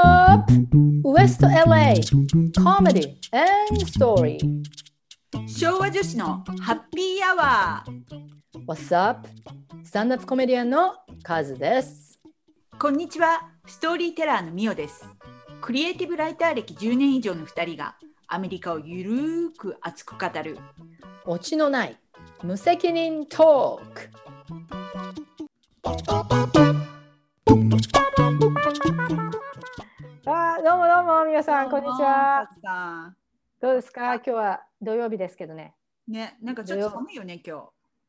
up? West LA Comedy and Story. 昭和女子のハッピーアワー What's up? スタンダップコメディアンのカズです。こんにちは。ストーリーテラーのミオです。クリエイティブライター歴10年以上の2人がアメリカをゆるーく熱く語る。オチのない無責任トークあーどうもどうも皆さんこんにちは。さどうですか？今日は土曜日ですけどね。んねなんかちょっと寒いよね今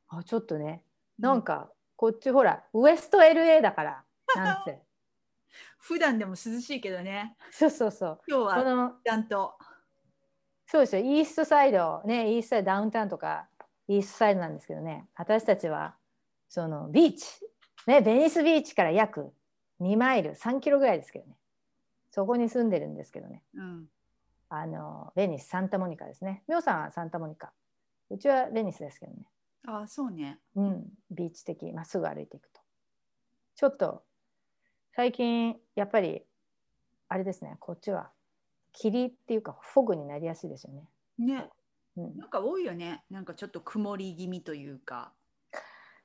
あちょっとね。日なんかこっちほらウエスト LA だからなんせ。普段でも涼しいけどね。そうそうそう。こ今日はのちゃんと。そうですよ。イーストサイドねイーストサイドダウンタウンとかイーストサイドなんですけどね。私たちはそのビーチ。ねベニスビーチから約2マイル3キロぐらいですけどねそこに住んでるんですけどね。うん。あのベニスサンタモニカですね。みょさんはサンタモニカ。うちはベニスですけどね。あそうね。うん。ビーチ的まっすぐ歩いていくと。ちょっと最近やっぱりあれですね。こっちは霧っていうかフォグになりやすいですよね、ね。うん、なんか多いよね。なんかちょっと曇り気味というか。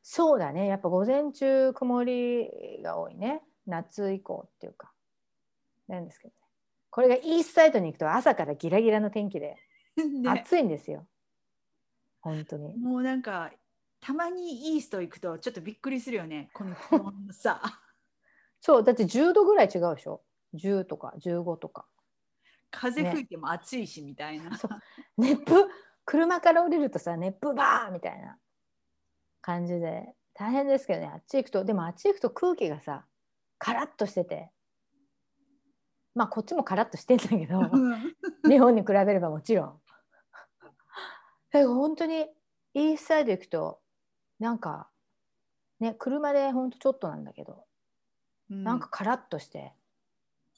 そうだね。やっぱ午前中曇りが多いね。夏以降っていうかなんですけどね。これがイーストサイドに行くと朝からギラギラの天気で ね。暑いんですよ、本当に。もうなんかたまにイースト行くとちょっとびっくりするよね。この 気温のさそうだって10度ぐらい違うでしょ？10とか15とか。風吹いても暑いしみたいな、そう。熱風車から降りるとさ熱風バーみたいな。感じで。大変ですけどねあっち行くと。でもあっち行くと空気がさカラッとしててまあこっちもカラッとしてんだけど 日本に比べればもちろん。だから本当にイースサイド行くとなんかね車でほんとちょっとなんだけど、うん。なんかカラッとして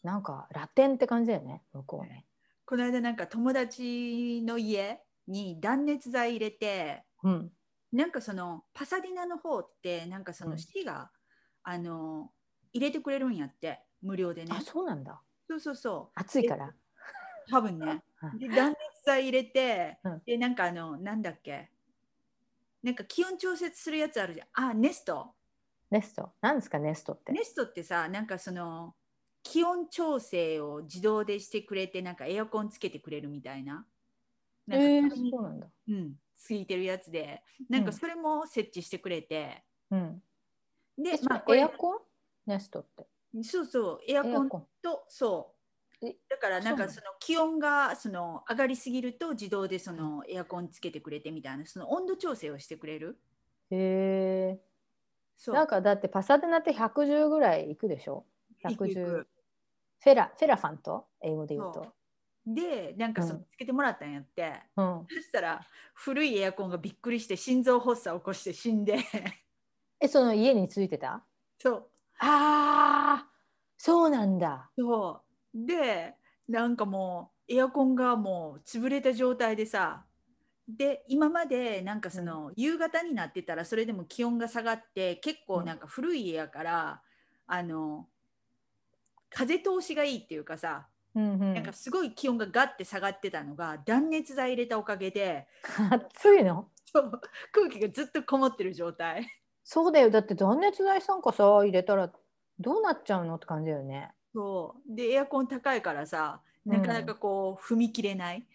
なんかラテンって感じだよね向こうね。この間なんか友達の家に断熱材入れてうん、なんかそのパサディナの方ってなんかそうのん。市が、あの入れてくれるんやって無料でね。あそうなんだそうそうそ暑いから。う多分ね。うん。で断熱材入れて、うん。でなんかあのなんだっけ。なんか気温調節するやつあるじゃん。あネスト。ネスト？なんですかネストって？ネストってさなんかその気温調整を自動でしてくれてなんかエアコンつけてくれるみたいな。なんかえーそうなんだ。うん、ついてるやつで。なんかそれも設置してくれて、うん。でまあエアコン？ネストって。そうそうエアコン。とそうえだからなんかその？気温がその上がりすぎると自動でそのエアコンつけてくれてみたいなその温度調整をしてくれる？へえ。そうなんかだってパサデナって110ぐらいいくでしょ？いくい ?110 く。フェラ、フェラファント？英語で言うと。でなんかそのうんつけてもらったんやって、うん。そしたら古いエアコンがびっくりして心臓発作を起こして死んでえ、その家についてた？そうああ、そうなんだ。そう。でなんかもうエアコンがもう潰れた状態でさで今までなんかその夕方になってたらそれでも気温が下がって結構なんか古い家やから、あの風通しがいいっていうかさ、うんうん。なんかすごい気温がガッて下がってたのが断熱材入れたおかげで 暑いの？そう空気がずっとこもってる状態そうだよ。だって断熱材さんかさ、入れたらどうなっちゃうのって感じだよね。そう。でエアコン高いからさなかなかこう踏み切れない、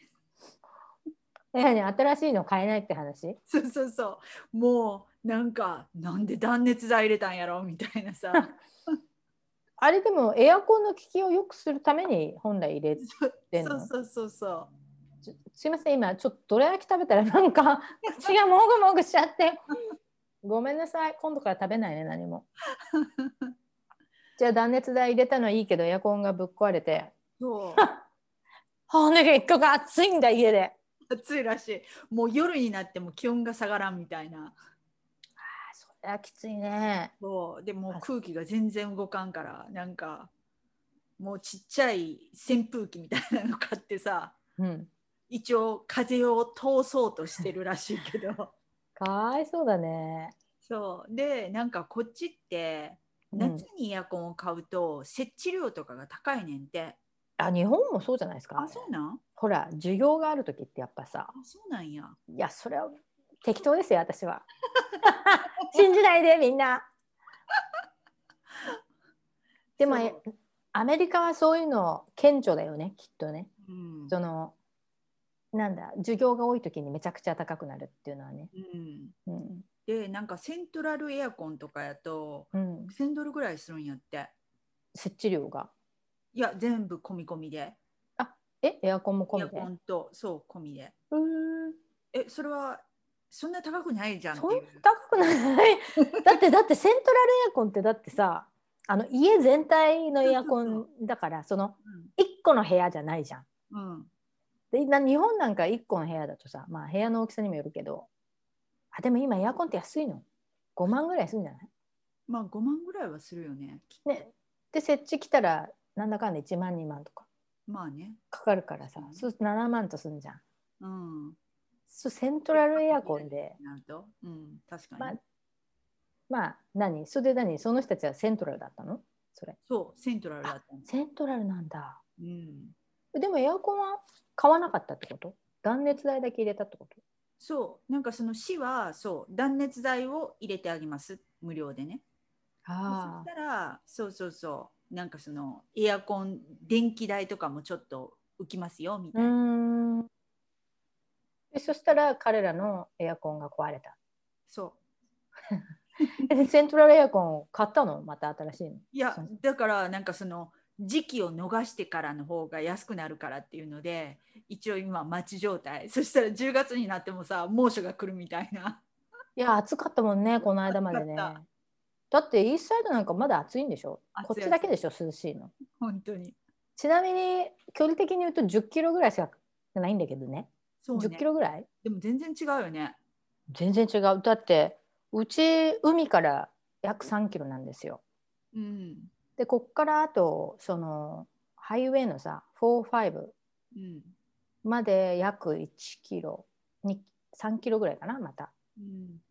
え、何新しいの買えないって話？そうそうそう。もうなんかなんで断熱材入れたんやろみたいなさ。あれでもエアコンの効きを良くするために本来入れてんの？そうそうそうそちょすいません。今ちょっとどら焼き食べたらなんか口がもぐもぐしちゃってごめんなさい。今度から食べないね何も。じゃあ断熱材入れたのはいいけどエアコンがぶっ壊れて。うそう。あんで結局暑いんだ家で。暑いらしい。もう夜になっても気温が下がらんみたいな。あそれはきついね。そう。でもう空気が全然動かんからなんかもうちっちゃい扇風機みたいなの買ってさうん。一応風を通そうとしてるらしいけどかわいそうだね。そう。でなんかこっちってうん。夏にエアコンを買うと設置料とかが高いねんて。あ日本もそうじゃないですか。あ、そうなん？ほら授業がある時ってやっぱさ。あ、そうなんや。いやそれは適当ですよ私は。信じないでみんな。でもアメリカはそういうの顕著だよねきっとね。うん。そのなんだ授業が多い時にめちゃくちゃ高くなるっていうのはねうん、うん、で、なんかセントラルエアコンとかやとうん、1000ドルぐらいするんやって。設置料がいや、全部込み込みで。え？エアコンも込エアみでコンと、そう、込みで。うーんえ、それはそんな高くないじゃんそんいう。高くない？だってだってセントラルエアコンってだってさあの家全体のエアコンだからその1個の部屋じゃないじゃん。うん。うん。でな日本なんか1個の部屋だとさまあ部屋の大きさにもよるけどあでも今エアコンって安いの？5万ぐらいするんじゃない？まあ5万ぐらいはするよね。きねで設置来たらなんだかんだ1万2万とかまあね。かかるからさうんそうすると7万とすんじゃん。うん。そうセントラルエアコンでなると。うん、確かに。まあまあ何？それで何？その人たちはセントラルだったの？それそう、セントラルだった。セントラルなんだ。うん。でもエアコンは買わなかったってこと？断熱材だけ入れたってこと？そう、なんかその市は、そう、断熱材を入れてあげます。無料でね。そあしたら、そうそうそう、なんかそのエアコン、電気代とかもちょっと浮きますよ、みうたいな。でそしたら彼らのエアコンが壊れた？そう。えセントラルエアコンを買ったの？また新しいの？いやだからなんかその時期を逃してからの方が安くなるからっていうので一応今待ち状態 そしたら10月になってもさ猛暑が来るみたいないや暑かったもんね この間までね。だってイーストサイドなんかまだ暑いんでしょ？こっちだけでしょ涼しいの。本当にちなみに距離的に言うと10キロぐらいしかないんだけどね。そうね10キロぐらい？でも全然違うよね全然違う。だってうち海から約3キロなんですよ。うんでこっからあとそのハイウェイのさ45うん。まで約1キロに3キロぐらいかなまた。うん。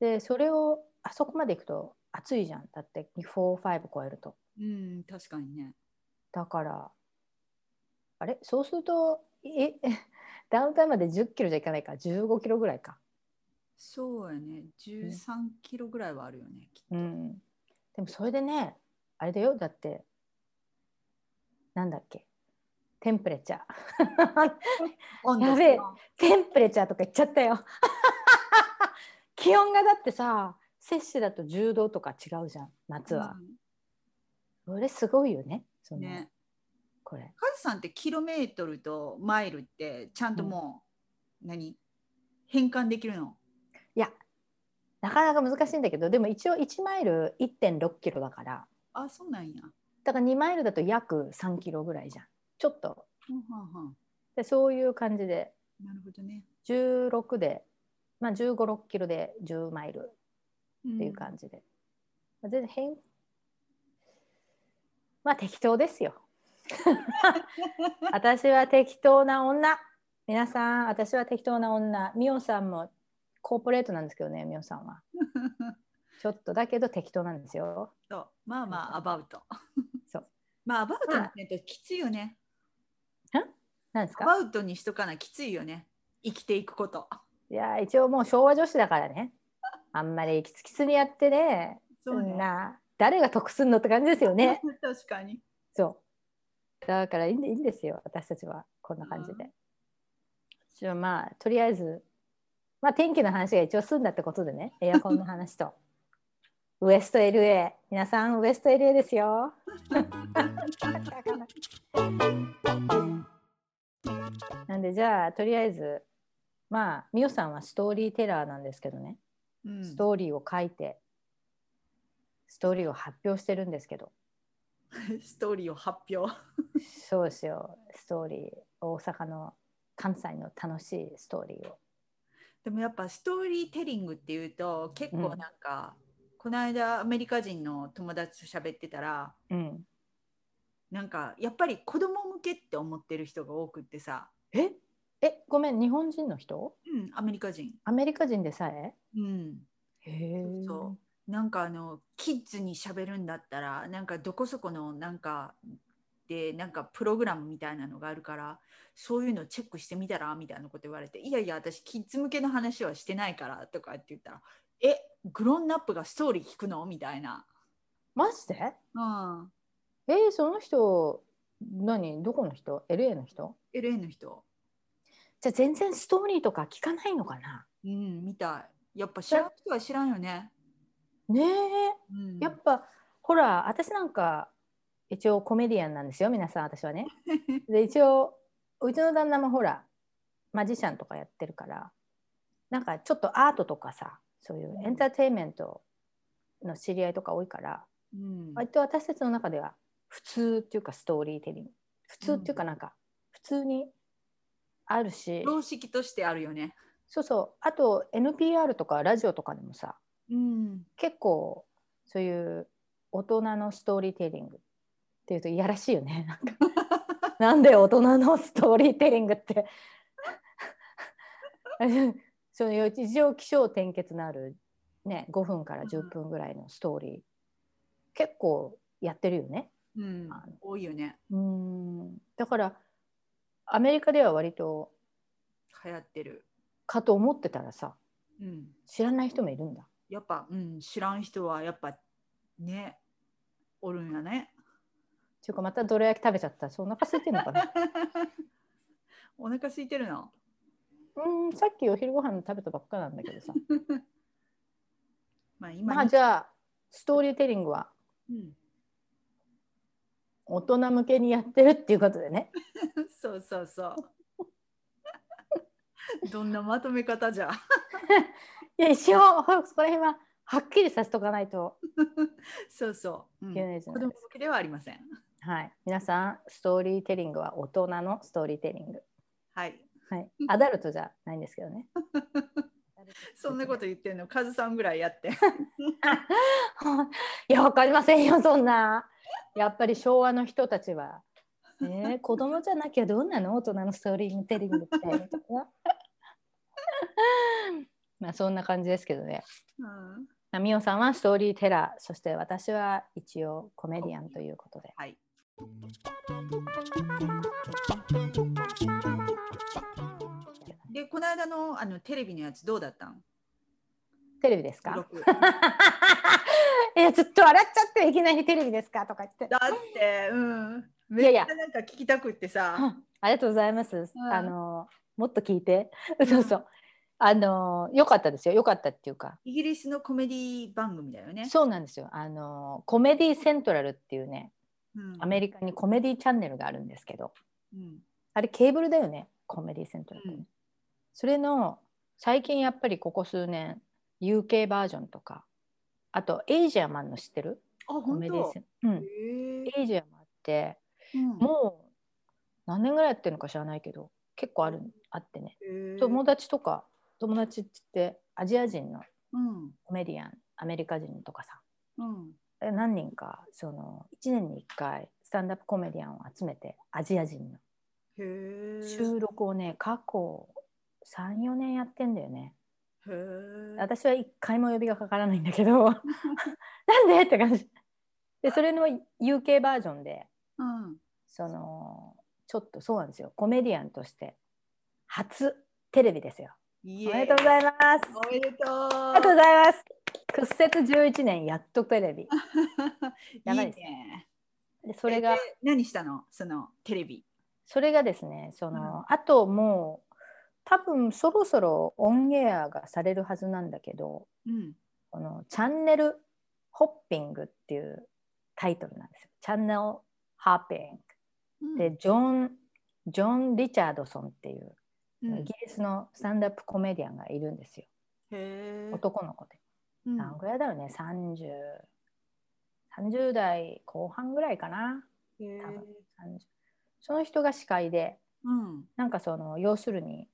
でそれをあそこまで行くと暑いじゃん。だって45超えると。うん確かにね。だからあれ？そうするとえ ダウンタウンまで10キロじゃいかないか。15キロぐらいか。そうやね。13キロぐらいはあるよねきっと。うん、でもそれでねあれだよ。だってなんだっけ？テンプレチャー。やべえ。テンプレチャーとか言っちゃったよ。気温がだってさ摂氏だと10度とか違うじゃん夏は、それすごいよねそのうんね。これ。カズさんってキロメートルとマイルってちゃんともう、何？変換できるの？いやなかなか難しいんだけどでも一応1マイル1.6キロだからあそうなんや。だから2マイルだと約3キロぐらいじゃん。ちょっと。はんはんはん。でそういう感じで。なるほどね。16で、まあ、1 5 6キロで10マイルっていう感じで、まあ全然変。まあ適当ですよ。私は適当な女。皆さん私は適当な女。ミオさんもコーポレートなんですけどねミオさんは ちょっとだけど適当なんですよ。そう。まあまあアバウト。そう。まあアバウトにしないときついよね。何ですか？アバウトにしとかなきついよね。生きていくこと。いや一応もう昭和女子だからね。あんまりキツキツにやってね。そうね。な誰が得すんのって感じですよね。確かに。そう。だからいいんでいいんですよ私たちは。こんな感じで、じゃあまあとりあえずまあ天気の話が一応済んだってことでね。エアコンの話とウエスト LA 皆さんウエスト LA ですよ。なんでじゃあとりあえずまあみおさんはストーリーテラーなんですけどね。うん。ストーリーを書いてストーリーを発表してるんですけど。ストーリーを発表。そうですよ。ストーリー大阪の関西の楽しいストーリーを。でもやっぱストーリーテリングっていうと結構なんか、この間アメリカ人の友達と喋ってたらうん。なんかやっぱり子供向けって思ってる人が多くってさ、え？えごめん日本人の人？うん、アメリカ人。アメリカ人でさえ？うん、へえ。そなんかあのキッズに喋るんだったらなんかどこそこのなんかでなんかプログラムみたいなのがあるからそういうのチェックしてみたら？みたいなこと言われていやいや私キッズ向けの話はしてないからとかって言ったらえグロンナップがストーリー聞くの？みたいな。マジで？うんえー、その人何？どこの人 ?LA の人？LA の人。じゃあ全然ストーリーとか聞かないのかな？うん、みたい。やっぱ知らん人は知らんよね。ねえうん、やっぱほら私なんか一応コメディアンなんですよ皆さん私はね。で一応うちの旦那もほらマジシャンとかやってるからなんかちょっとアートとかさそういうエンターテインメントの知り合いとか多いからうん、割と私たちの中では普通っていうかストーリーテリング。普通っていうかなんか普通にあるし、常識としてあるよね。そうそう。あと NPR とかラジオとかでもさうん、結構そういう大人のストーリーテリングっていうといやらしいよね。なんかなんで大人のストーリーテリングって そういう一応起承転結のある、ね、5分から10分ぐらいのストーリー、結構やってるよね。うん多いよね。うんだからアメリカでは割と流行ってる。かと思ってたらさうん、知らない人もいるんだ。やっぱ、うん、知らん人はやっぱね、おるんやね。っていうかまたどら焼き食べちゃったそう お腹空いてるのかなお腹空いてるの。うんさっきお昼ご飯食べたばっかなんだけどさ まあ今まあじゃあストーリーテリングはうん、大人向けにやってるっていうことでねそうそうそう。どんなまとめ方じゃ。いや一応そこら辺ははっきりさせとかないとそうそう。うんいけないじゃ子ないですか、供向けではありません。はい皆さんストーリーテリングは大人のストーリーテリングはい。はい。アダルトじゃないんですけどね。そんなこと言ってんの、カズさんぐらいやって。いやわかりませんよそんな。やっぱり昭和の人たちは。ねえ子供じゃなきゃどんなの？大人のストーリーテリングみたいな まあそんな感じですけどね。うん、まあみおさんはストーリーテラー。そして私は一応コメディアンということで。はい。で、この間のあのテレビのやつどうだったん？テレビですか？録。いやちょっと笑っちゃっていきなりテレビですか？とか言って。だって、うん。いやいや。めっちゃなんか聞きたくってさ。うん。ありがとうございます、ん。あのもっと聞いて。そうそう。あのよかったですよ。よかったっていうか。イギリスのコメディ番組だよね。そうなんですよ。あのコメディセントラルっていうねうん。アメリカにコメディチャンネルがあるんですけど。うん。あれケーブルだよね。コメディセントラル、うんそれの最近やっぱりここ数年 UK バージョンとかあとエイジアマンの知ってる？あ、コ本当うん、エイジアマンってうん。もう何年ぐらいやってるのか知らないけど結構あるあってね。友達とか友達って言ってアジア人のうん。コメディアンアメリカ人とかさ。うん。え何人かその1年に1回スタンダップコメディアンを集めてアジア人の。収録をね過去34年やってんだよね。私は1回も呼びがかからないんだけど。なんで？って感じ。でそれの UK バージョンでうん。そのちょっとそうなんですよ。コメディアンとして初テレビですよ。イおめでとうございます。おめでとう。ありがとうございます。屈折11年やっとテレビ。やばいです。ねでそれが何したの？そのテレビ。それがですねその、うん。あともう多分そろそろオンエアがされるはずなんだけどうんこのチャンネルホッピングっていうタイトルなんですよ。チャンネルホッピンうんグ。で、ジョン、ジョン・リチャードソンっていう、うんイギリスのスタンダップコメディアンがいるんですよ。男の子で。うん何ぐらいだろうね、30、30代後半ぐらいかな？多分30その人が司会で、うんなんかその、要するに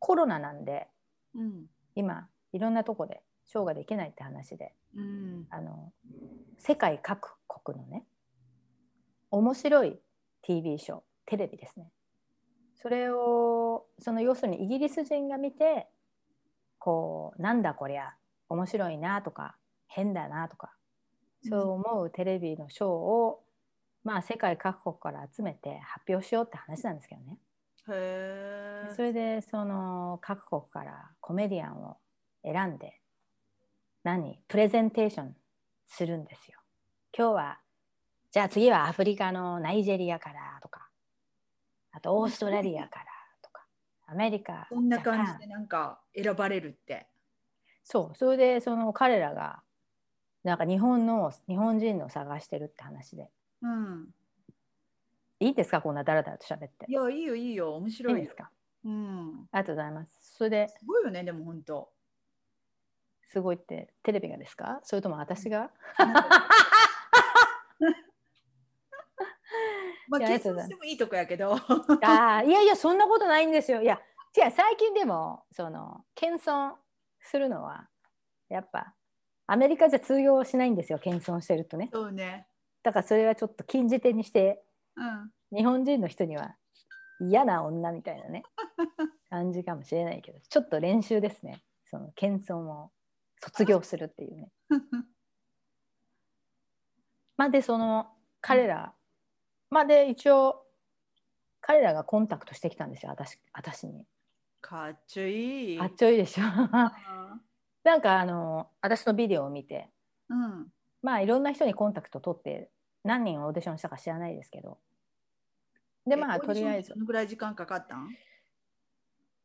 コロナなんで、うん。今、いろんなとこでショーができないって話で、うん。あの世界各国のね面白い TV ショーテレビですね。それをその要するにイギリス人が見てこうなんだこりゃ面白いなとか変だなとかそう思うテレビのショーを、まあ世界各国から集めて発表しようって話なんですけどね。それでその各国からコメディアンを選んで何？プレゼンテーションするんですよ。今日はじゃあ次はアフリカのナイジェリアからとかあとオーストラリアからとかアメリカこんな感じでなんか選ばれるって。そうそれでその彼らがなんか日本の日本人の探してるって話でうん。いいですか？こんなダラダラと喋って。いや、いいよ、いいよ、面い白い。よ。いですか？うん。ありがとうございます。それですごいよね、でも本当。すごいってテレビがですか？それとも私が？まあ、いやあり計算がとうございます。してもいいとこやけど。あーいやいやそんなことないんですよ。いや違う最近でもその謙遜するのはやっぱアメリカじゃ通用しないんですよ謙遜してるとね。そうね。だからそれはちょっと禁じ手にしてうん。日本人の人には嫌な女みたいなね感じかもしれないけどちょっと練習ですねその謙遜を卒業するっていうね まあでその彼らまあで一応彼らがコンタクトしてきたんですよ私私にかっちょいい。あっちょいいでしょあ なんかあの私のビデオを見てうん。まあいろんな人にコンタクト取って何人オーディションしたか知らないですけど。でまあえとりあえず。どのぐらい時間かかったん？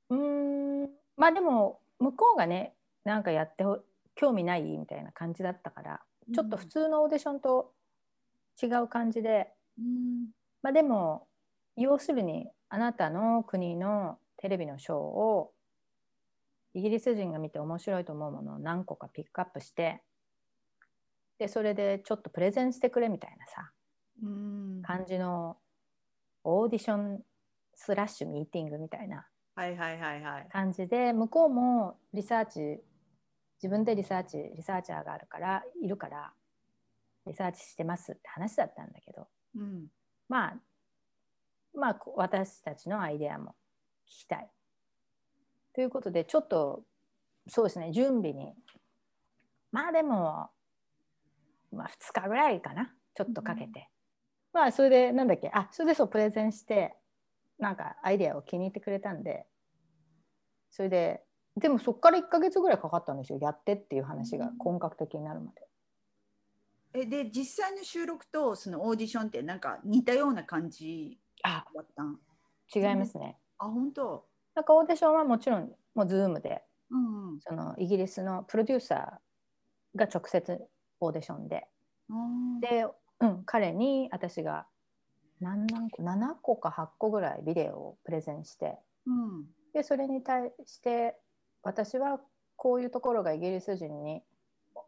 うーん。まあでも向こうがねなんかやってほ興味ないみたいな感じだったからちょっと普通のオーディションと違う感じで、うん。まあでも要するにあなたの国のテレビのショーをイギリス人が見て面白いと思うものを何個かピックアップしてでそれでちょっとプレゼンしてくれみたいなさうん。感じのオーディションスラッシュミーティングみたいな。感じで向こうもリサーチ自分でリサーチリサーチャーがあるからいるからリサーチしてますって話だったんだけどうん。まあまあこ私たちのアイデアも聞きたい。ということでちょっとそうですね準備にまあでも、まあ、2日ぐらいかな。ちょっとかけて、まあそれでなんだっけ？あそれでそうプレゼンしてなんかアイデアを気に入ってくれたんで。それででもそこから1ヶ月ぐらいかかったんですよ。やってっていう話が本格的になるまで。えで実際の収録とそのオーディションってなんか似たような感じあだったん？違いますね。あ本当？なんかオーディションはもちろんもう Zoom でうんうん。そのイギリスのプロデューサーが直接オーディションで。で、うん、彼に私が何何個7個か8個ぐらいビデオをプレゼンして。うん。でそれに対して私はこういうところがイギリス人に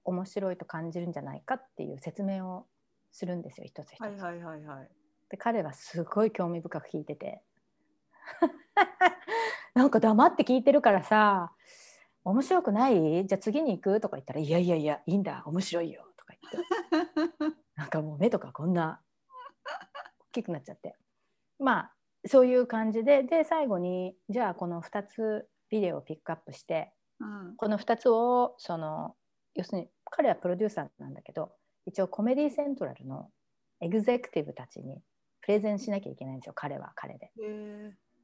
面白いと感じるんじゃないかっていう説明をするんですよ一つ一つ。はいはいはいはい。で彼はすごい興味深く聞いてて。なんか黙って聞いてるからさ「面白くない？じゃあ次に行く?」とか言ったら「いやいやいやいいんだ。面白いよ」とか言って。なんかもう目とかこんな。大きくなっちゃって。まあそういう感じで。で最後にじゃあこの2つビデオをピックアップしてうん。この2つをその要するに彼はプロデューサーなんだけど一応コメディセントラルのエグゼクティブたちにプレゼンしなきゃいけないんですよ。彼は彼で。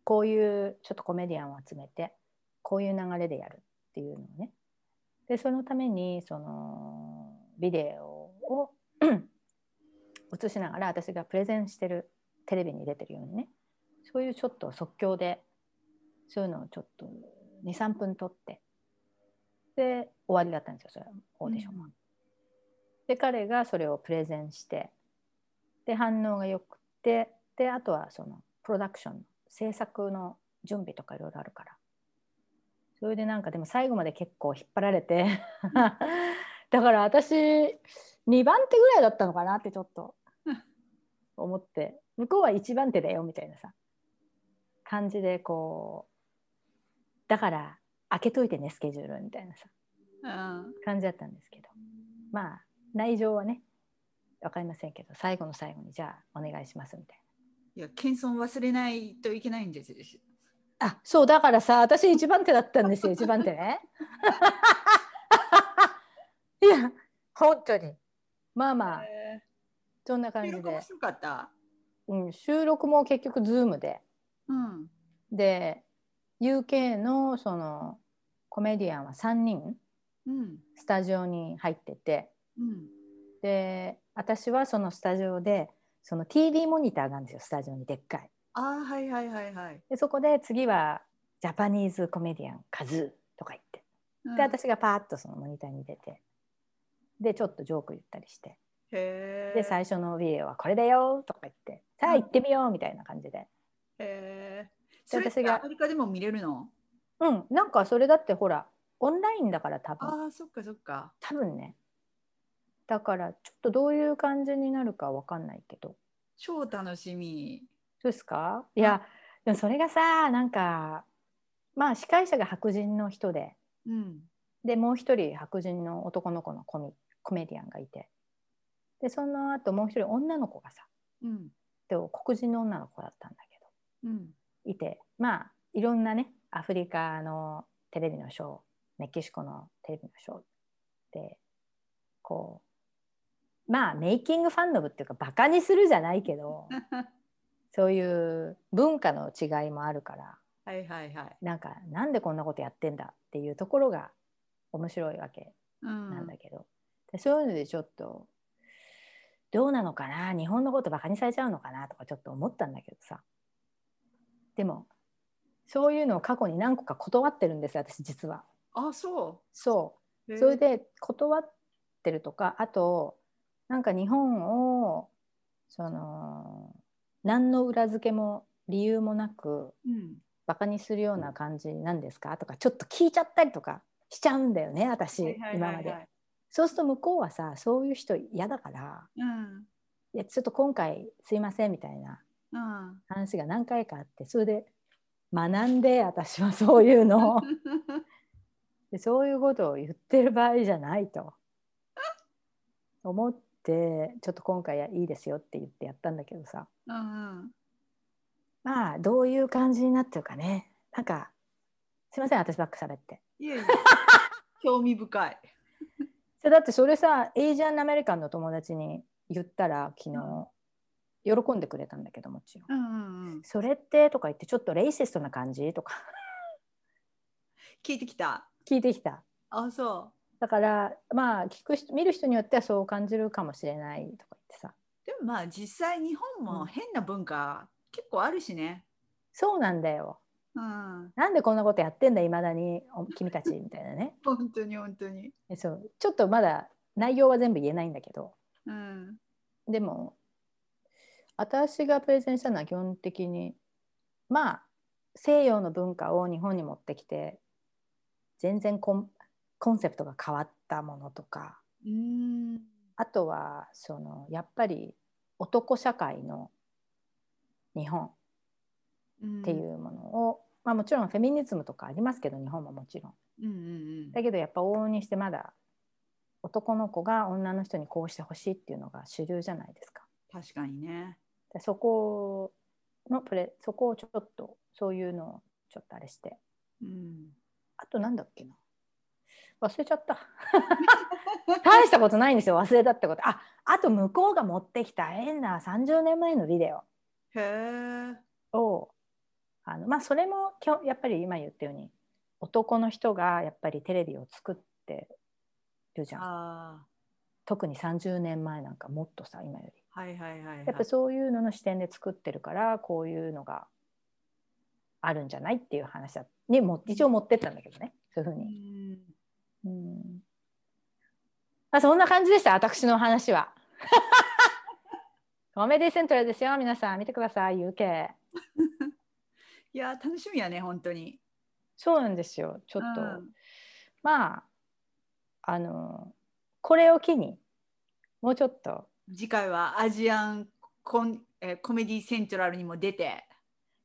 こういうちょっとコメディアンを集めてこういう流れでやるっていうのをね。でそのためにそのビデオを 映しながら私がプレゼンしてるテレビに出てるようにね。そういうちょっと即興でそういうのをちょっと23分撮ってで終わりだったんですよそれはオーディション。は。で彼がそれをプレゼンしてで反応がよくてであとはそのプロダクション制作の準備とかいろいろあるからそれでなんかでも最後まで結構引っ張られて。だから私2番手ぐらいだったのかなってちょっと。思って。向こうは1番手だよみたいなさ。感じでこう。だから開けといてねスケジュールみたいなさ。うん。感じだったんですけど。まあ内情はね分かりませんけど最後の最後にじゃあお願いしますみたいいや謙遜忘れないといけないんですあそうだからさ私一番手だったんですよ一番手ねいや本当にまあまあへそんな感じで。うん、収録も結局 Zoom でうん。で UK のそのコメディアンは3人うん。スタジオに入っててうん。で私はそのスタジオでその TV モニターがあるんですよスタジオにでっかい。ああ、はいはいはいはい。でそこで次は Japanese comedian カズーとか言ってうんで私がパーッとそのモニターに出てでちょっとジョーク言ったりして。で最初のビデオはこれだよとか言ってさあ行ってみようみたいな感じでへえ。それアメリカでも見れるの？うんなんかそれだってほらオンラインだから多分ああ、そっかそっか。多分ねだからちょっとどういう感じになるかわかんないけど超楽しみ。そうですか？いやでもそれがさなんかまあ司会者が白人の人で。うん。でもう一人白人の男の子のコミコメディアンがいて。でその後もう一人女の子がさうん。で黒人の女の子だったんだけど。うん。いて。まあいろんなねアフリカのテレビのショーメキシコのテレビのショーでこうまあメイキングファンドブっていうかバカにするじゃないけど そういう文化の違いもあるからはいはいはい。なんかなんでこんなことやってんだっていうところが面白いわけうん。なんだけど、でそういうのでちょっとどうなのかな？日本のことバカにされちゃうのかなとかちょっと思ったんだけどさでもそういうのを過去に何個か断ってるんです私実は。あ、そ。そううそれ。で断ってるとかあとなんか日本をその何の裏付けも理由もなくうん。バカにするような感じなんですか？とかちょっと聞いちゃったりとかしちゃうんだよね私今まで。そうすると向こうはさそういう人嫌だからうん。いやちょっと今回すいませんみたいなうん。話が何回かあってそれで学んで私はそういうのを でそういうことを言ってる場合じゃないと思ってちょっと今回はいいですよって言ってやったんだけどさうん。まあどういう感じになってるかねなんかすいません私ばっか喋っていやいや。興味深い。それだってそれさエイジアンアメリカンの友達に言ったら昨日喜んでくれたんだけどもちろん。うんうんうん。それって？とか言ってちょっとレイシストな感じ？とか聞いてきた。聞いてきた。あ、そだからまあ聞く人見る人によってはそう感じるかもしれないとか言ってさう。でもまあ実際日本も変な文化結構あるしね。そうなんだようん。なんでこんなことやってんだいまだにお君たちみたいなね 本当に本当に。えそうちょっとまだ内容は全部言えないんだけどうん。でも私がプレゼンしたのは基本的にまあ西洋の文化を日本に持ってきて全然コンコンセプトが変わったものとかうん。あとはそのやっぱり男社会の日本っていうものを、まあ、もちろんフェミニズムとかありますけど日本ももちろん。うんうんうん。だけどやっぱ往々にしてまだ男の子が女の人にこうしてほしいっていうのが主流じゃないですか。確かにね。でそこのプレそこをちょっとそういうのをちょっとあれしてうん。あとなんだっけな忘れちゃった。大したことないんですよ。忘れたってこと。ああと向こうが持ってきた変な30年前のビデ。オをあのまあそれもやっぱり今言ったように男の人がやっぱりテレビを作ってるじゃん。あ特に30年前なんかもっとさ今より。あ。はいはいはい、はい。やっぱそういうのの視点で作ってるからこういうのがあるんじゃないっていう話だ。にも一応持ってったんだけどね。そういうふううに。ん。うんまあ、そんな感じでした？私の話は。コメディセントラルですよ皆さん見てください UK。いや楽しみやね本当に。そうなんですよちょっと、うんまああのこれを機にもうちょっと次回はアジアンコン、えーコメディセントラルにも出て。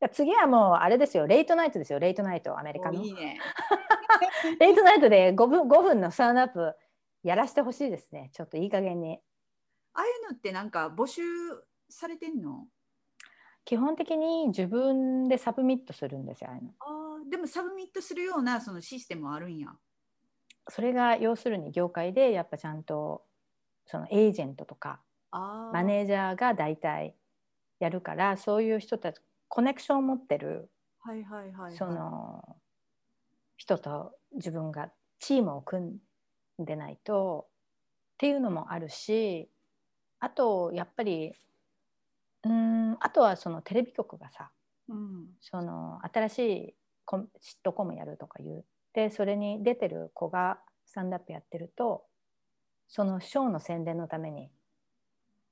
次はもうあれですよ。レイトナイトですよ。レイトナイトアメリカの。おいいね。レイトナイトで5分 ,5 分のサウンドアップやらせてほしいですね。ちょっといい加減に。ああいうのってなんか募集されてんの？基本的に自分で submit するんですよああいうの。あーでも submit するようなそのシステムあるんや。それが要するに業界でやっぱちゃんとそのエージェントとかマネージャーが大体やるからそういう人たちコネクションを持ってるはいはいはいはい。その人と自分がチームを組んでないとっていうのもあるしあとやっぱりうーんあとはそのテレビ局がさうん。その新しいコンシットコムやるとか言ってそれに出てる子がスタンダップやってるとそのショーの宣伝のために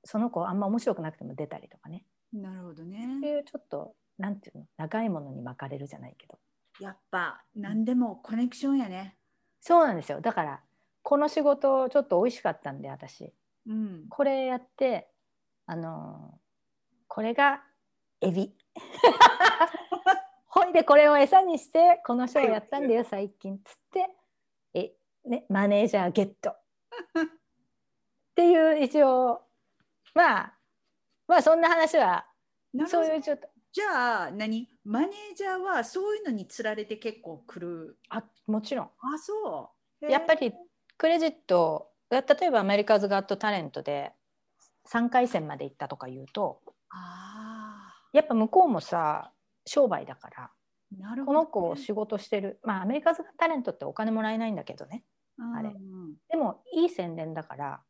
その子あんま面白くなくても出たりとかねなるほどね。っていうちょっとなんていうの長いものに巻かれるじゃないけど。やっぱ何でもコネクションやね。そうなんですよ。だからこの仕事ちょっと美味しかったんで私。うん。これやってあのこれがエビ。ほいでこれを餌にしてこのショーやったんだよ最近つってえ、ね、マネージャーゲット。っていう一応まあまあそんな話はそういうちょっと。じゃあ何？マネージャーはそういうのにつられて結構来る？あもちろん。あそう。やっぱりりクレジット例えばアメリカズ・ガット・タレントで3回戦まで行ったとか言うとあやっぱ向こうもさ商売だからーなるほど、この子仕事してる。まあアメリカズ・ガット・タレントってお金もらえないんだけどねあれ。うん。でもいい宣伝だから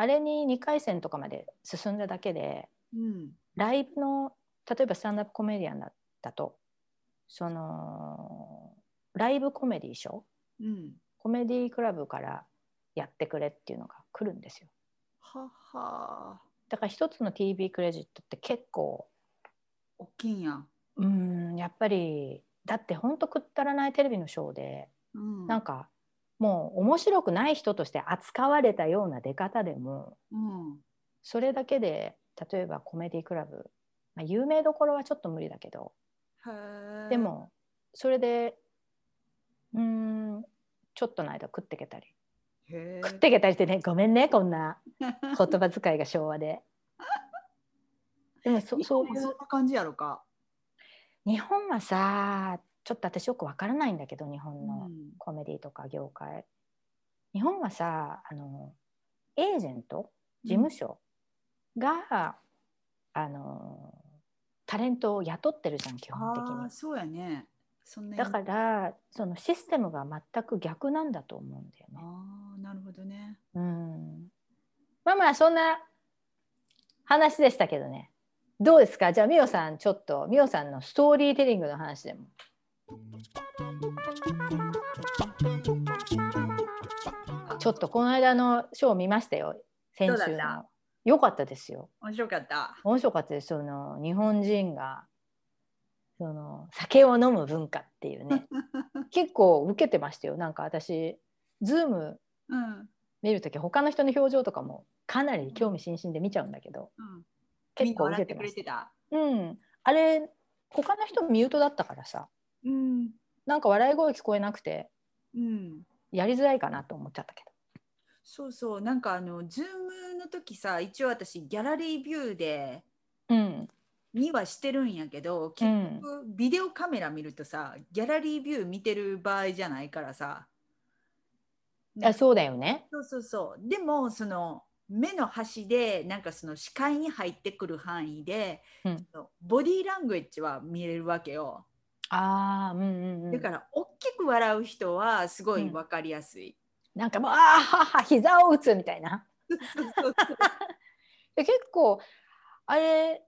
あれに2回戦とかまで進んだだけでうんライブの例えばスタンダップコメディアンだだと。そのライブコメディショー？うんコメディクラブからやってくれっていうのが来るんですよ。はは。だから一つの TV クレジットって結構大きいんや、うーんやっぱりだってほんとくったらないテレビのショーでうん、なんかもう面白くない人として扱われたような出方でもうん。それだけで例えばコメディクラブ、まあ、有名どころはちょっと無理だけどでもそれでうーんちょっとの間食ってけたり。食ってけたりってねごめんねこんな言葉遣いが昭和で。でもそ日そういう感じやろか、日本はさちょっと私よくわからないんだけど日う本のんコメディとか業界。日本はさあのエージェント事務所が、あのタレントを雇ってるじゃん基本的に。そうやねそんなだからそのシステムが全く逆なんだと思うんだよね。ああなるほどねうん、まあまあそんな話でしたけどねどうですか？じゃあみおさんちょっとみおさんのストーリーテリングの話でも。ちょっとこの間のショー見ましたよ。先週の。よかったですよ。面白かった？面白かったです。その日本人がその酒を飲む文化っていうね。結構受けてましたよ。なんか私ズームうん。見るとき他の人の表情とかもかなり興味津々で見ちゃうんだけど。うん。結構受けましてくれたた？うん。あれ他の人ミュートだったからさうん。なんか笑い声聞こえなくてうん。やりづらいかなと思っちゃったけど。そうそう。なんかあのズームの時さ一応私ギャラリービューでうん。にはしてるんやけど結局ビデオカメラ見るとさギャラリービュー見てる場合じゃないからさ、ねあそうだよね。そうそうそう。でもその目の端でなんかその視界に入ってくる範囲で、うん。ボディーラングエッジは見れるわけよああうんうんうん。だから大きく笑う人はすごい分かりやすい、なんかもうあーはは膝を打つみたいな。結構あれ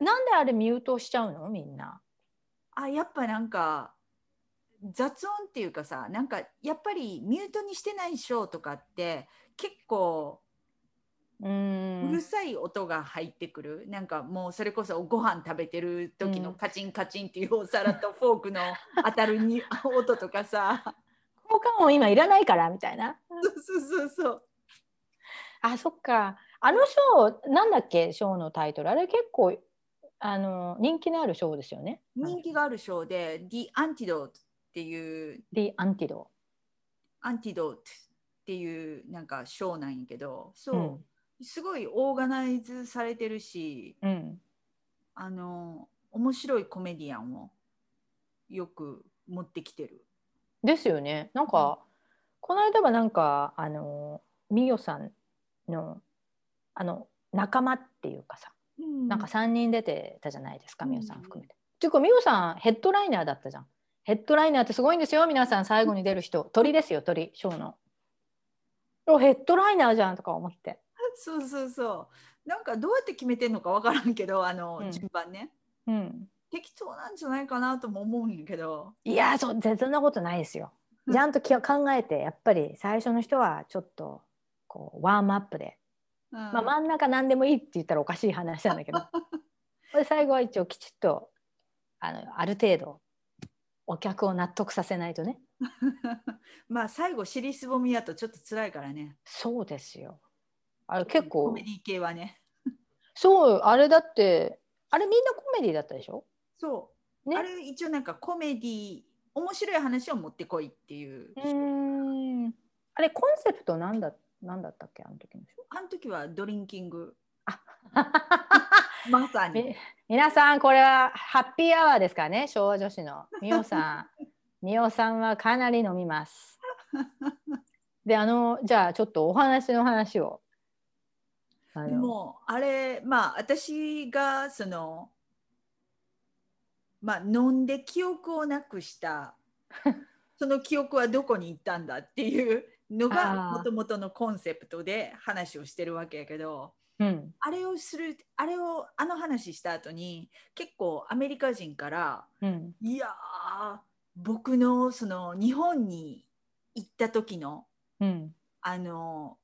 なんであれミュートしちゃうの？みんな。あやっぱなんか雑音っていうかさなんかやっぱりミュートにしてないショーとかって結構うるさい音が入ってくる、なんかもうそれこそご飯食べてる時のうん。カチンカチンっていうお皿とフォークの 当たるに音とかさ。効果音今いらないからみたいな。そうそうそうそう。あそっか。あのショーなんだっけ？ショーのタイトル。あれ結構あの人気のあるショーですよね。人気があるショーで「The Antidote」っていう「The Antidote「Antidote」っていうなんかショーなんやけど。そう、うんすごいオーガナイズされてるし」うんあの面白いコメディアンをよく持ってきてる。ですよねなんか、この間はなんかあのみよさんのあの仲間っていうかさうんなんか3人出てたじゃないですかうん美桜さん含めて。っていうか美桜さんヘッドライナーだったじゃん。ヘッドライナーってすごいんですよ皆さん最後に出る人鳥ですよ鳥ショーの。おヘッドライナーじゃんとか思って。そうそうそう。なんかどうやって決めてんのかわからんけどあの、うん。順番ね。うん、適当なんじゃないかなとも思うんやけど、いやそ全そんなことないですよ。ちゃんとき考えてやっぱり最初の人はちょっとこうワームアップで、うん。まあ、真ん中何でもいいって言ったらおかしい話なんだけど。これ最後は一応きちっとあのある程度お客を納得させないとね。まあ最後尻すぼみやとちょっと辛いからね。そうですよあれ結構。コメディ系はね。そうあれだってあれみんなコメディだったでしょ？そう、ね。あれ一応なんかコメディ面白い話を持ってこいっていう、うあれコンセプトなんだなんだったっけ？あの時の人。あの時はドリンキング。あ。まさに。み皆さんこれはハッピーアワーですからね？昭和女子の。みおさん。みおさんはかなり飲みます。であのじゃあちょっとお話の話をあの。もうあれまあ私がそのまあ飲んで記憶をなくした その記憶はどこに行ったんだっていうのがもともとのコンセプトで話をしてるわけやけどうん。あれをするあれをあの話した後に結構アメリカ人からうん。いやー僕のその日本に行った時のうん。あの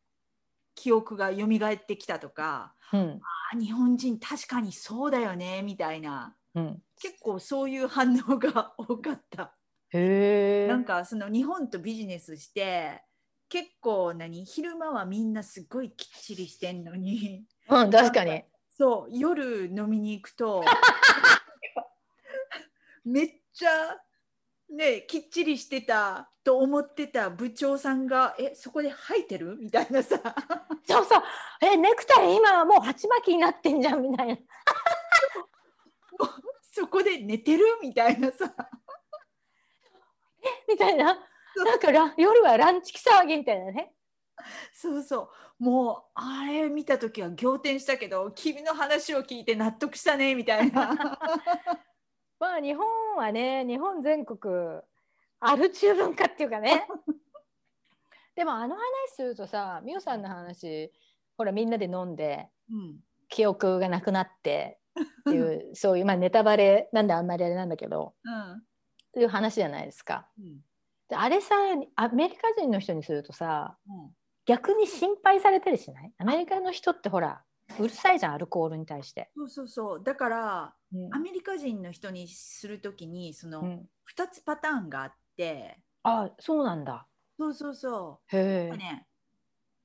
記憶が蘇ってきたとかうん。あ日本人確かにそうだよねみたいな。うん。結構そういう反応が多かった。へえ。なんかその日本とビジネスして結構何昼間はみんなすごいきっちりしてんのに。うん確かに。そう夜飲みに行くと めっちゃねきっちりしてたと思ってた部長さんがえそこで吐いてる？みたいなさ。そうそう。えネクタイ今はもう鉢巻きになってんじゃんみたいな。そこで寝てる？みたいなさ。みたいな。そう。なんかラ夜はランチ騒ぎみたいなね。そうそう。もうあれ見た時は仰天したけど君の話を聞いて納得したねみたいな まあ日本はね日本全国アル中文化っていうかね。でもあの話するとさ美桜さんの話ほらみんなで飲んでうん。記憶がなくなってっていう そういうまあネタバレなんであんまりあれなんだけどうん。っていう話じゃないですか。うん。であれさアメリカ人の人にするとさうん。逆に心配されたりしない？アメリカの人ってほらうるさいじゃんアルコールに対して。そうそうそう。だからうんアメリカ人の人にする時にそのうん。2つパターンがあって。あそうなんだ。そうそうそう。へえ。ね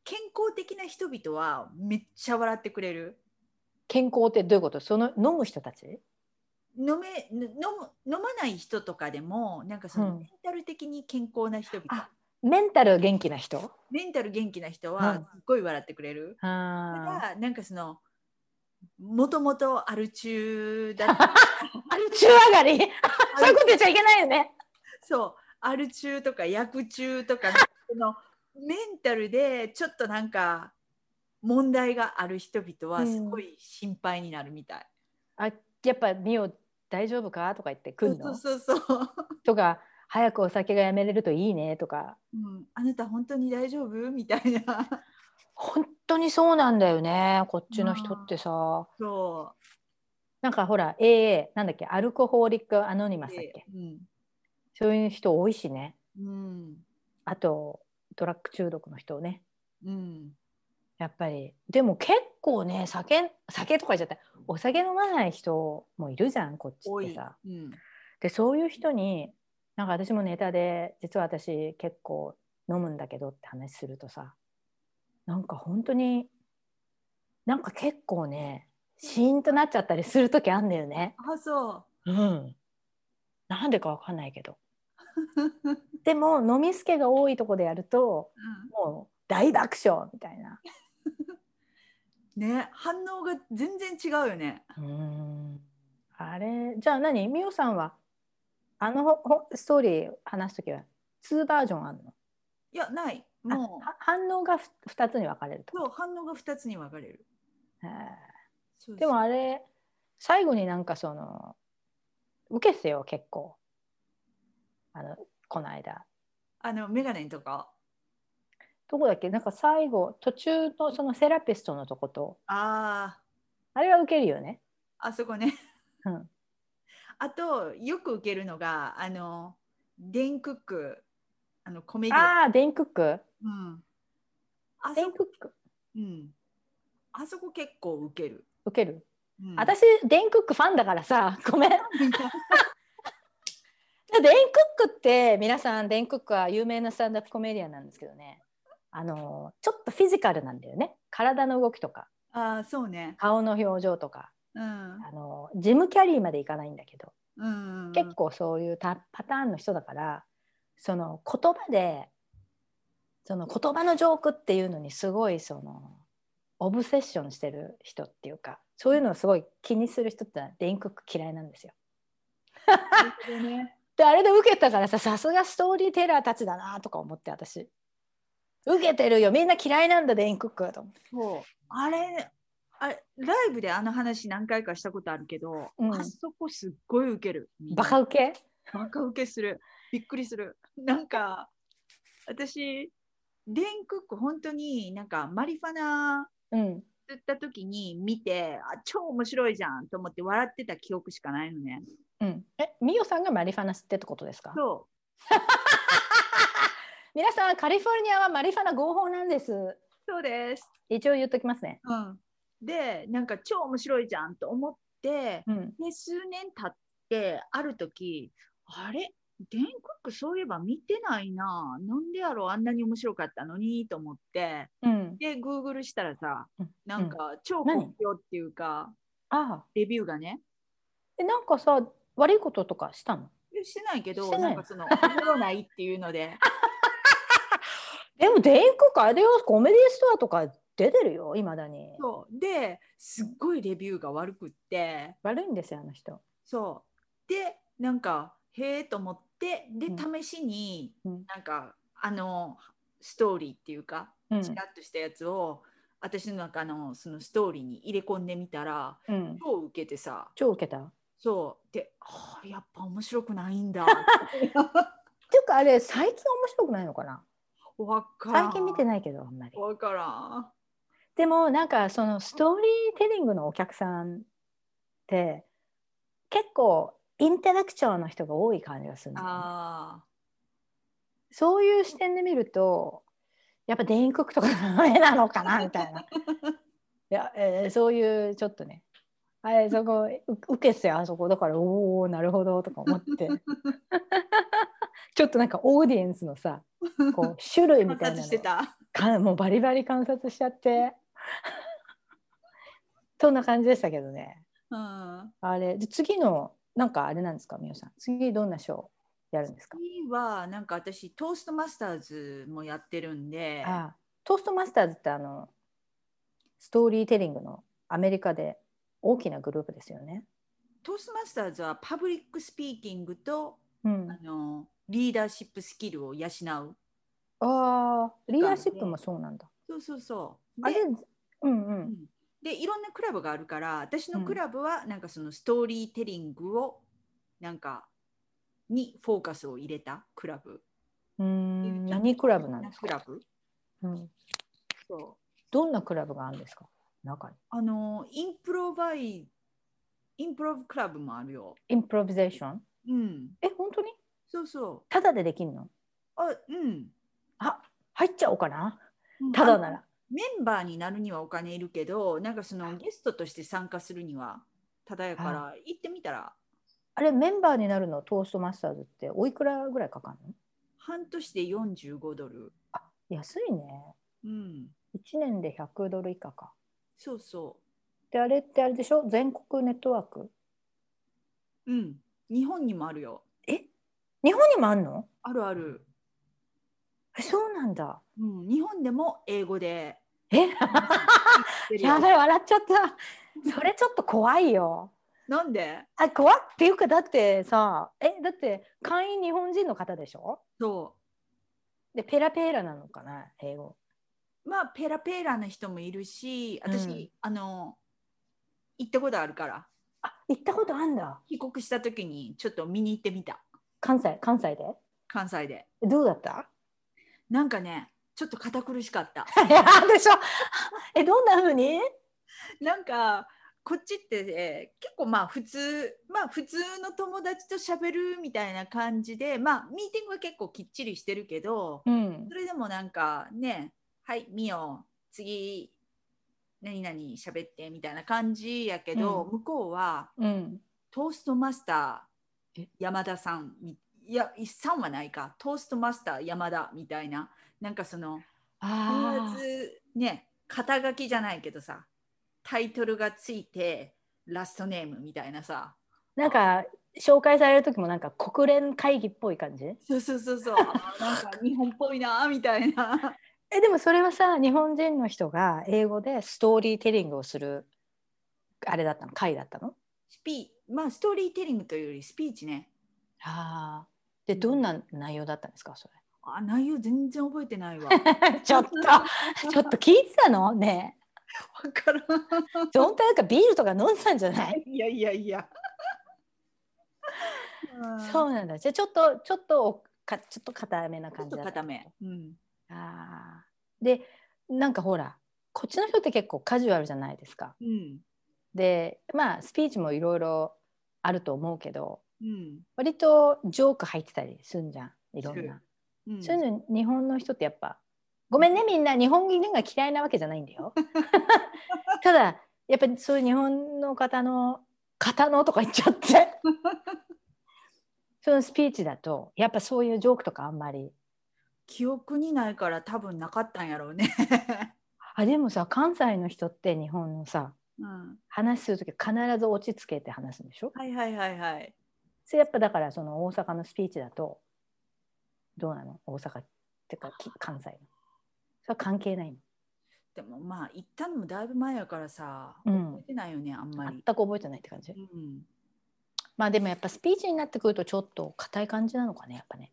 健康的な人々はめっちゃ笑ってくれる。健康ってどういうこと？その飲む人たち？飲め飲む飲まない人とかでもなんかそのうん。メンタル的に健康な人々、あメンタル元気な人？メンタル元気な人うん。はすっごい笑ってくれる、あただなんかそのもともとアル中だっーた。あれ中上がり？そういうこと言っちゃいけないよね。そう。アル中とか薬中とかそのメンタルでちょっとなんか問題がある人々はすごい心配になるみたい。あやっぱミオ大丈夫かとか言って来るの？そうそうそう、とか早くお酒がやめれるといいねとか。うん。あなた本当に大丈夫？みたいな。本当にそうなんだよねこっちの人ってさそなんかほら AA なんだっけアルコホーリックアノニマう。スだっけ？うん。そういう人多いしねうん。あとドラッグ中毒の人ねうん。やっぱりでも結構ね酒酒とか言っちゃったお酒飲まない人もいるじゃんこっち。ってさ。うん。でそういう人になんか私もネタで実は私結構飲むんだけどって話するとさなんか本当になんか結構ねシーンとなっちゃったりする時あんだよね。あ、そうん、なんでかわかんないけど。う。でも飲みすけが多いとこでやるとうんもう大爆笑みたいな。ね、反応が全然違うよね。うんあれじゃあ何？みおさんはあのほほストーリー話す時は2バージョンあるの？いや、ない。もうは反応がふ2つに分かれると。そう反応が2つに分かれる。でもあれ最後になんかその受けっすよ結構あのこの間あのメガネのとか。どこだっけ？なんか最後途中のそのセラピストのとことああれは受けるよね。ああそこね。うん、あとよく受けるのがあのデン・クックあのコメディアン。ああデンクックうん、あデそこ、ンクック。うん、あそこ結構受ける。受ける、うん、私デンクックファンだからさごめん。デン クックって皆さんデンクックは有名なスタンダップコメディアンなんですけどね。あのちょっとフィジカルなんだよね。体の動きとか。ああそうね。顔の表情とか。うん。あのジム・キャリーまでいかないんだけど。うん、結構そういうタパターンの人だからその言葉でその言葉のジョークっていうのにすごいそのオブセッションしてる人っていうかそういうのをすごい気にする人ってのはデインクック嫌いなんですよ。ね。であれで受けたからささすがストーリーテラーたちだなとか思って私受けてるよみんな嫌いなんだデインクックと思ってそうあれあれライブであの話何回かしたことあるけど、うんあそこすっごいウケる。バカウケバカウケする。びっくりする。なんか私デンクック本当になんかマリファナうん。吸った時に見てあ超面白いじゃんと思って笑ってた記憶しかないのね。うん。えミオさんがマリファナ吸ってってことですか？そ 皆さんカリフォルニアはマリファナ合法なんです。うそうです。一応言っときますね。うん、でなんか超面白いじゃんと思ってうん。で数年経ってある時あれ？デンクックそういえば見てないな。なんでやろうあんなに面白かったのにと思って。うん。でグーグルしたらさうん。なんか超何好評っていうか、ああ。レビューがね。えなんかさ悪いこととかしたの？えしてないけどないなんかそのおもろないっていうので。でもデインクックあれよコメディストアとか出てるよいまだに。そう。ですっごいレビューが悪くって。悪いんですよあの人。そう。でなんかへえと思ってでう試しにうん。なんかあのストーリーっていうかうん。チラッとしたやつを私の中のそのストーリーに入れ込んでみたらうん。超受けてさ。超受けた？っそう。であーやっぱ面白くないんだ。ていうかあれ最近面白くないのかな？わからん。最近見てないけどあんまり。わからん。でもなんかそのストーリーテリングのお客さんって結構インテレクチャーの人が多い感じがするんだよね。あそういう視点で見るとやっぱデインクックとかダメなのかなみたいな。いや、えーそういうちょっとね。あれそこう受けてあそこ。だからおおなるほどとか思って。ちょっとなんかオーディエンスのさこう種類みたいなの察してた。かもうバリバリ観察しちゃって。そんな感じでしたけどね。うん。あれで次のなんかあれなんですかみおさん。次どんなショーやるんですか？次はなんか私トーストマスターズもやってるんでああ。トーストマスターズってあのストーリーテリングのアメリカで大きなグループですよね。トーストマスターズはパブリックスピーキングとうん、あのリーダーシップスキルを養う。ああリーダーシップもそうなんだ。そうそうそう。あれでうんううんんでいろんなクラブがあるから私のうんクラブはなんかそのストーリーテリングをなんかにフォーカスを入れたクラブ。うーん何クラブなんですか、クラブうん、そうどんなクラブがあるんですか？中に。あの improv improv クラブもあるよ。 improvisation うん。え本当に？そうそう。ただでできるの？あうん。あ入っちゃおうかなうんただなら。メンバーになるにはお金いるけど、なんかそのゲストとして参加するにはただやから行ってみたらあれメンバーになるのトーストマスターズっておいくらぐらいかかるの？半年で45ドル。安いね。うん。1年で100ドル以下か。そうそであれってあれでしょ？全国ネットワーク？う。うん。日本にもあるよ。え？日本にもあんの？あるある。えそうなんだ。うん。日本でも英語で。え？やい。ばい笑っちゃった。それちょっと怖いよ。なんで？あ怖っっていうかだってさえだって会員日本人の方でしょ？そでペラペラなのかな英語まあペラペラな人もいるし私、うんあの行ったことあるからあ行ったことあんだ帰国した時にちょっと見に行ってみた関西関西で？関西でえどうだった？なんかねちょっと堅苦しかった。い やでしょ。えどんな風に？なんかこっちって、えー結構まあ普通まあ普通の友達と喋るみたいな感じでまあミーティングは結構きっちりしてるけどうん。それでもなんかねはいみよ次何々喋ってみたいな感じやけど、うん。向こうはうん。トーストマスターえ？山田さんみいやさんはないか。トーストマスター山田みたいな。なんかそのあ必ずね肩書きじゃないけどさタイトルがついてラストネームみたいなさ。ーなんか紹介される時もなんか国連会議っぽい感じ？そうそうそうそう。なんか 日本っぽいなみたいな。えでもそれはさ日本人の人が英語でストーリーテリングをするあれだったの？会だったの？スピまあストーリーテリングというよりスピーチね。ああでどんな内容だったんですかそれ？あ内容全然覚えてないわ。ちょっと ちょっと聞いてたの？ね。わからん。え本当なんかビールとか飲んだんじゃない？いやいやいや。そううなんだ。じゃあちょっとちょっとかちょっと硬めな感じだったと固め、うん、あー。でなんかほらこっちの人って結構カジュアルじゃないですか。うん。でまあスピーチもいろいろあると思うけどうん。割とジョーク入ってたりすんじゃんいろんな。うん。そういうの日本の人ってやっぱごめんねみんな。日本人が嫌いなわけじゃないんだよ。ただやっぱりそういう日本の方の方のとか言っちゃって。そのスピーチだとやっぱそういうジョークとかあんまり。記憶にないから多分なかったんやろうね、あでもさ関西の人って日本のさうん、話する時必ず落ち着けて話すんでしょ？はいはいはいはいそれやっぱだからその大阪のスピーチだとどうなの？大阪ってかき関西の？それは関係ないの？でもまあ行ったのもだいぶ前やからさ、うん。覚えてないよねあんま全り、く覚えてないって感じ。うん、まあでもやっぱスピーチになってくるとちょっと硬い感じなのかねやっぱね。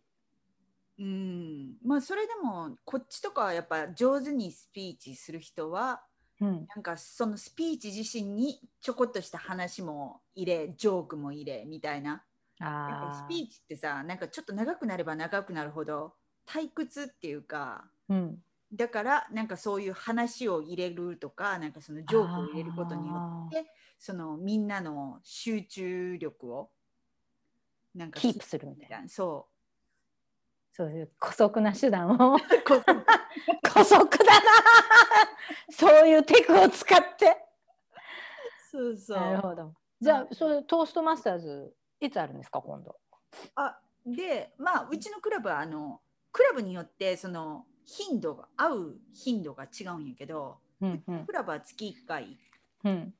うん、まあそれでもこっちとかはやっぱ上手にスピーチする人はうん。なんかそのスピーチ自身にちょこっとした話も入れジョークも入れみたいなスピーチってさなんかちょっと長くなれば長くなるほど退屈っていうかーうん。だからなんかそういう話を入れるとかなんかそのジョークを入れることによあってそのみんなの集中力をなんかキープするみたいな。な。そそういう姑息な手段を。姑息だな。そういうテクを使って。そうそう。なるほど。じゃあそれトーストマスターズいつあるんですか今度？あでまあうちのクラブはあのクラブによってその頻度が会う頻度が違うんやけどうんうん。クラブは月1回。うん。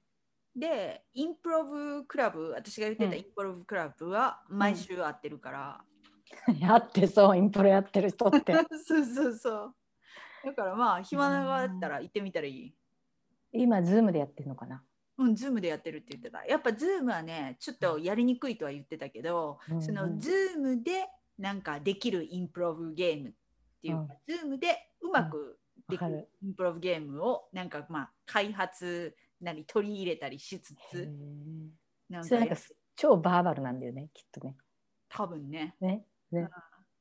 で improv クラブ私が言ってうん。た improv クラブは毎週会ってるから、やってそう improv やってる人って。そうそうそう。だからまあ暇があったら行ってみたらいい。今ズームでやってるのかな？うん、ズームでやってるって言ってた。やっぱズームはね、ちょっとやりにくいとは言ってたけど、うんそのズームでなんかできる improv ゲームっていうか、ズームでうまくできる improv ゲームをなんかまあ開発なり取り入れたりしつへつ、ーなんかや超 verbal なんだよねきっとね。多分ね。ね。ね。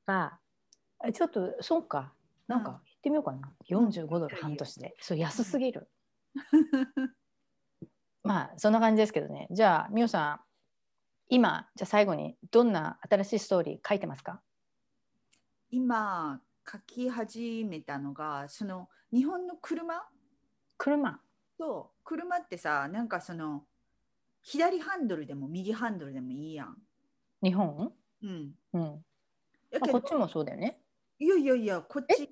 まああちょっとそうか。なんかうん。行ってみようかな、45ドル半年で。そう安すぎる、まあそんな感じですけどね。じゃあみおさん今じゃあ最後にどんな新しいストーリー書いてますか？今書き始めたのが、その日本の車？車。と車ってさ、なんかその左ハンドルでも右ハンドルでもいいやん。日本？うん。うん、こっちもそうだよね。いやいやいや、こっち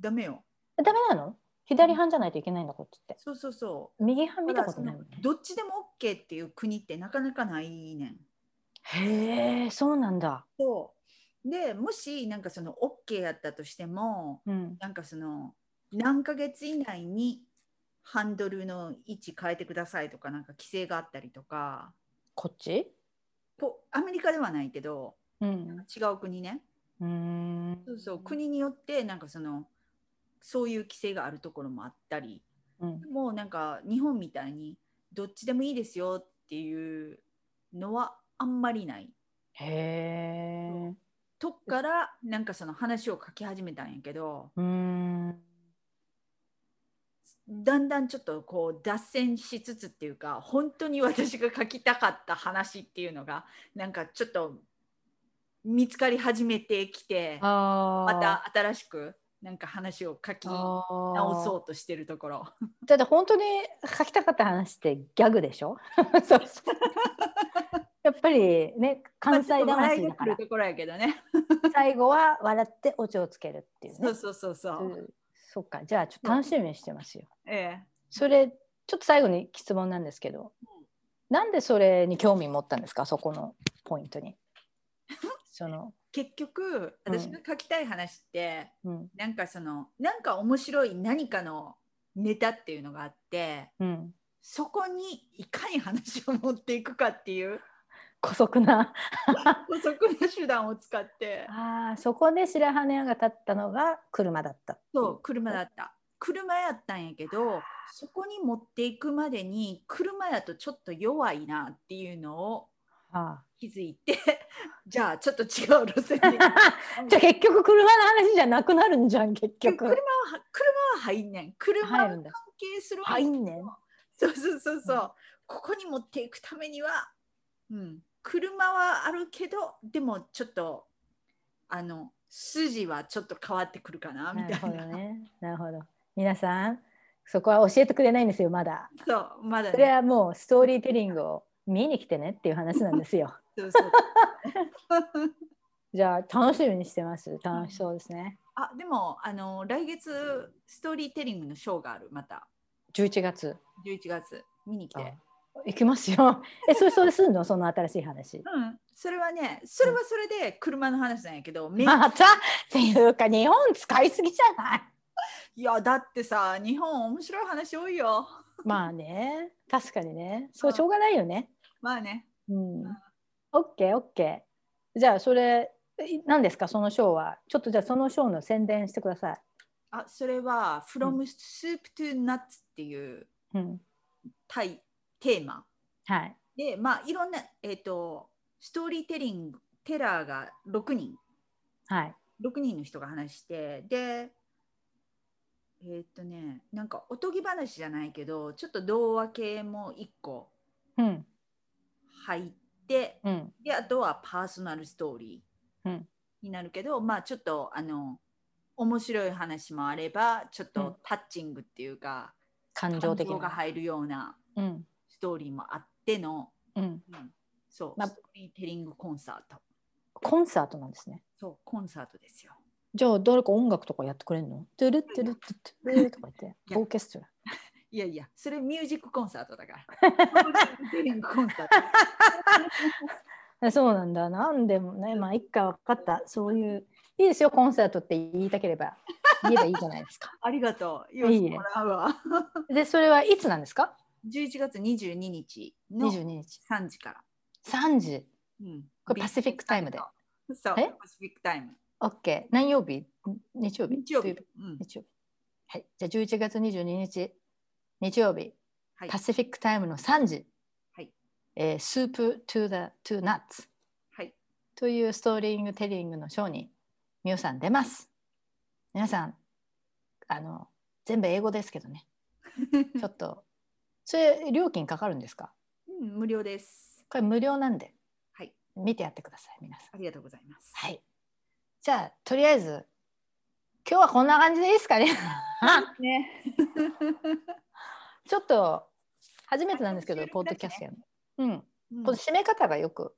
ダメよ。えダメなの？左半じゃないといけないんだこっちって。そうそうそう。右半見たことないもんね。どっちでも OK っていう国ってなかなかないねん。へえそうなんだ。そう。でもしなんかその OK やったとしてもうん。なんかその何ヶ月以内にハンドルの位置変えてくださいとかなんか規制があったりとか。こっち？こアメリカではないけどうん。違う国ね。うん。そうそう。国によってなんかそのそういう規制があるところもあったりうん。もうなんか日本みたいにどっちでもいいですよっていうのはあんまりない。へえとこからなんかその話を書き始めたんやけどうん。だんだんちょっとこう脱線しつつっていうか本当に私が書きたかった話っていうのがなんかちょっと見つかり始めてきてあまた新しくなんか話を書き直直そうとしてるところ。だって本当に書きたかった話ってギャグでしょ？そう。やっぱりね 関西まあ魂だから。ちょっと笑いが来るところやけどね。最後は笑ってオチをつけるっていうね。そうそうそうそう。うん。そっか。じゃあちょっと楽しみにしてますよ。ええ。それちょっと最後に質問なんですけど。なんでそれに興味持ったんですか？そこのポイントに。その結局私が書きたい話って、うん。なんかそのなんか面白い何かのネタっていうのがあってうん。そこにいかに話を持っていくかっていう。姑息な。補足な手段を使って。あーそこで白羽屋が立ったのが車だったそう車だった。車やったんやけどそこに持っていくまでに車やとちょっと弱いなっていうのをあ気づいて じゃあちょっと違う路線でー じゃあ結局車の話じゃなくなるんじゃん結車局は車は入んねん。車は関係する入んねん。そうそうそうそう、うん。ここに持っていくためには、うん、車はあるけどでもちょっとあの筋はちょっと変わってくるかなみなるほたいな。どねなるほど。皆さんそこは教えてくれないんですよまだ。そうまだそれねはもうストーリーテリングを見に来てねっていう話なんですよ。そうそう。じゃあ楽しみにしてます。楽しそうですね。あでもあの来月ストーリーテリングのショーがあるまた。11月。11月。見に来て、行きますよ。えそれそれすんの？その新しい話。うん、それはねそれはそれで車の話なんやけど、め また？っていうか日本使いすぎじゃない？いやだってさ日本面白い話多いよ。まあね。確かにね。そうしょうがないよねまあね。うん。オッケーオッケー。じゃあそれい何ですかそのショーは。ちょっとじゃあそのショーの宣伝してください。あそれは「From Soup to Nuts」っていううん。タイテーマ。はい。でまあいろんな、えー、とストーリーテリングテラーが6人。はい。6人の人が話してでえっ、とねなんかおとぎ話じゃないけどちょっと童話系も1個。うん入ってうん。であとはパーソナルストーリうん。ーになるけど、まあちょっとあの面白い話もあればちょっうん。とタッチングっていうか、感情的がな入るようなうん。ストーリーもあっての、うん。うんそう、まあストーリーテリングコンサート。コンサートなんですね。そうコンサートですよ。じゃあ誰か音楽とかやってくれるの？トゥルットゥルットゥトゥルとか言ってオーケストラいやいやそれミュージックコンサートだから。そうなんだ。なんでもね、まあ、一回分かった。そういう、いいですよ、コンサートって言いたければ、言えばいいじゃないですか。ありがとう。言わせてもらうわ。で、それはいつなんですか？11月22日の ?22 日。3時から、3時？うん。これパシフィックタイムで。そうえ？パシフィックタイム。OK。何曜日？日曜日？日曜日。日曜日。はい。じゃあ11月22日、日曜日、はい。パシフィックタイムの3時、はい。えー、スープ to the to nuts はい。というストーリングテリングのショーにみおさん出ます。皆さん、あの、全部英語ですけどね、ちょっと、それ料金かかるんですか？うん無料です。これ無料なんで、はい。見てやってください、皆さん。ありがとうございます。はい。じゃあ、とりあえず、今日はこんな感じでいいですかね。ね ちょっと、初めてなんですけど、収ポッドキャストやるの。うん。うんこの締め方がよく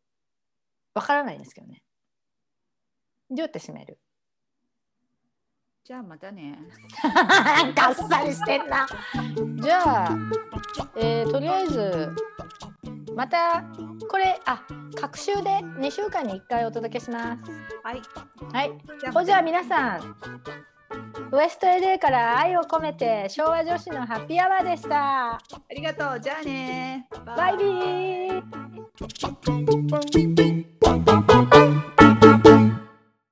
わからないんですけどね。どうやって締める？じゃあまたねがっさりしてんな。じゃあ、えーとりあえず、また、これ、あ、各週で2週間に1回お届けします。はいはい。じゃほじゃあ皆さん、ウエスト LA から愛を込めて昭和女子のハッピーアワーでした。ありがとうじゃあねバイビー。